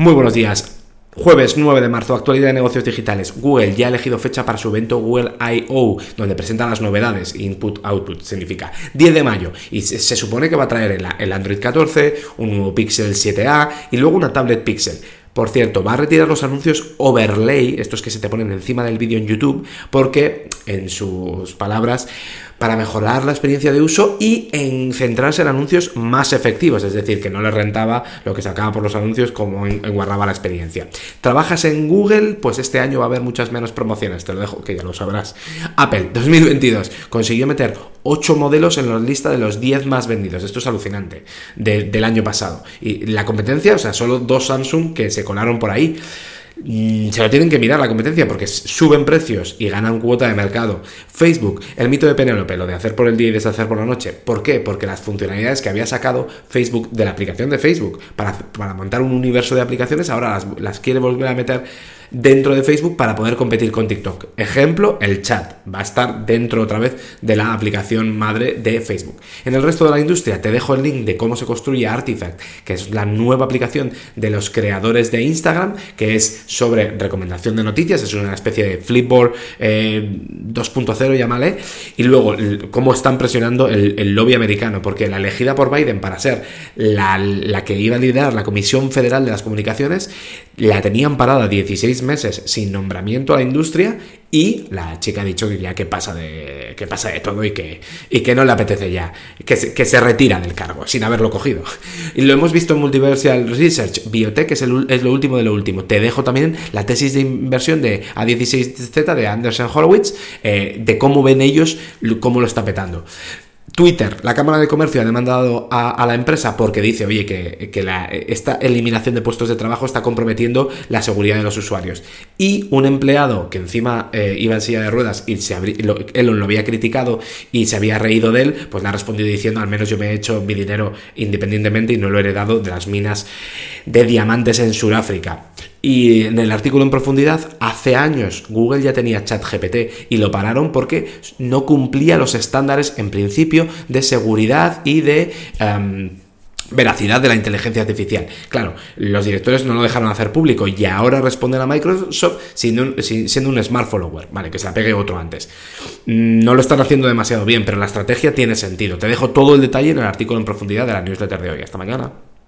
Muy buenos días. Jueves 9 de marzo, actualidad de negocios digitales. Google ya ha elegido fecha para su evento Google I.O., donde presenta las novedades. Input, output significa 10 de mayo. Y se, supone que va a traer el, Android 14, un nuevo Pixel 7a y luego una tablet Pixel. Por cierto, va a retirar los anuncios overlay, estos que se te ponen encima del vídeo en YouTube, porque, en sus palabras, para mejorar la experiencia de uso y en centrarse en anuncios más efectivos, es decir, que no le rentaba lo que sacaba por los anuncios como enguarraba la experiencia. ¿Trabajas en Google? Pues este año va a haber muchas menos promociones, te lo dejo que ya lo sabrás. Apple 2022 consiguió meter 8 modelos en la lista de los 10 más vendidos, esto es alucinante, del año pasado. Y la competencia, o sea, solo dos Samsung que se colaron por ahí. Se lo tienen que mirar la competencia porque suben precios y ganan cuota de mercado. Facebook, el mito de Penélope, lo de hacer por el día y deshacer por la noche. ¿Por qué? Porque las funcionalidades que había sacado Facebook de la aplicación de Facebook para, para montar un universo de aplicaciones ahora las, las quiere volver a meter dentro de Facebook para poder competir con TikTok. Ejemplo, el chat va a estar dentro otra vez de la aplicación madre de Facebook. En el resto de la industria te dejo el link de cómo se construye Artifact, que es la nueva aplicación de los creadores de Instagram, que es sobre recomendación de noticias, es una especie de Flipboard 2.0, eh, llámale, y luego cómo están presionando el, lobby americano, porque la elegida por Biden para ser la, la que iba a liderar la Comisión Federal de las Comunicaciones, la tenían parada 16 meses sin nombramiento a la industria y la chica ha dicho que ya que pasa de, que pasa de todo y que, y que no le apetece ya, que se, que se retira del cargo sin haberlo cogido. Y lo hemos visto en Multiversal Research, Biotech es, es lo último de lo último. Te dejo también la tesis de inversión de A16Z de Anderson Horowitz, eh, de cómo ven ellos, cómo lo está petando. Twitter, la Cámara de Comercio ha demandado a, la empresa porque dice, oye, que, esta eliminación de puestos de trabajo está comprometiendo la seguridad de los usuarios. Y un empleado que encima eh, iba en silla de ruedas y se él lo había criticado y se había reído de él, pues le ha respondido diciendo, al menos yo me he hecho mi dinero independientemente y no lo he heredado de las minas de diamantes en Sudáfrica. Y en el artículo en profundidad, hace años Google ya tenía ChatGPT y lo pararon porque no cumplía los estándares en principio de seguridad y de... Em, veracidad de la inteligencia artificial. Claro, los directores no lo dejaron hacer público y ahora responden a Microsoft un, siendo un smart follower, vale, que se la pegue otro antes. No lo están haciendo demasiado bien, pero la estrategia tiene sentido. Te dejo todo el detalle en el artículo en profundidad de la newsletter de hoy. Hasta mañana.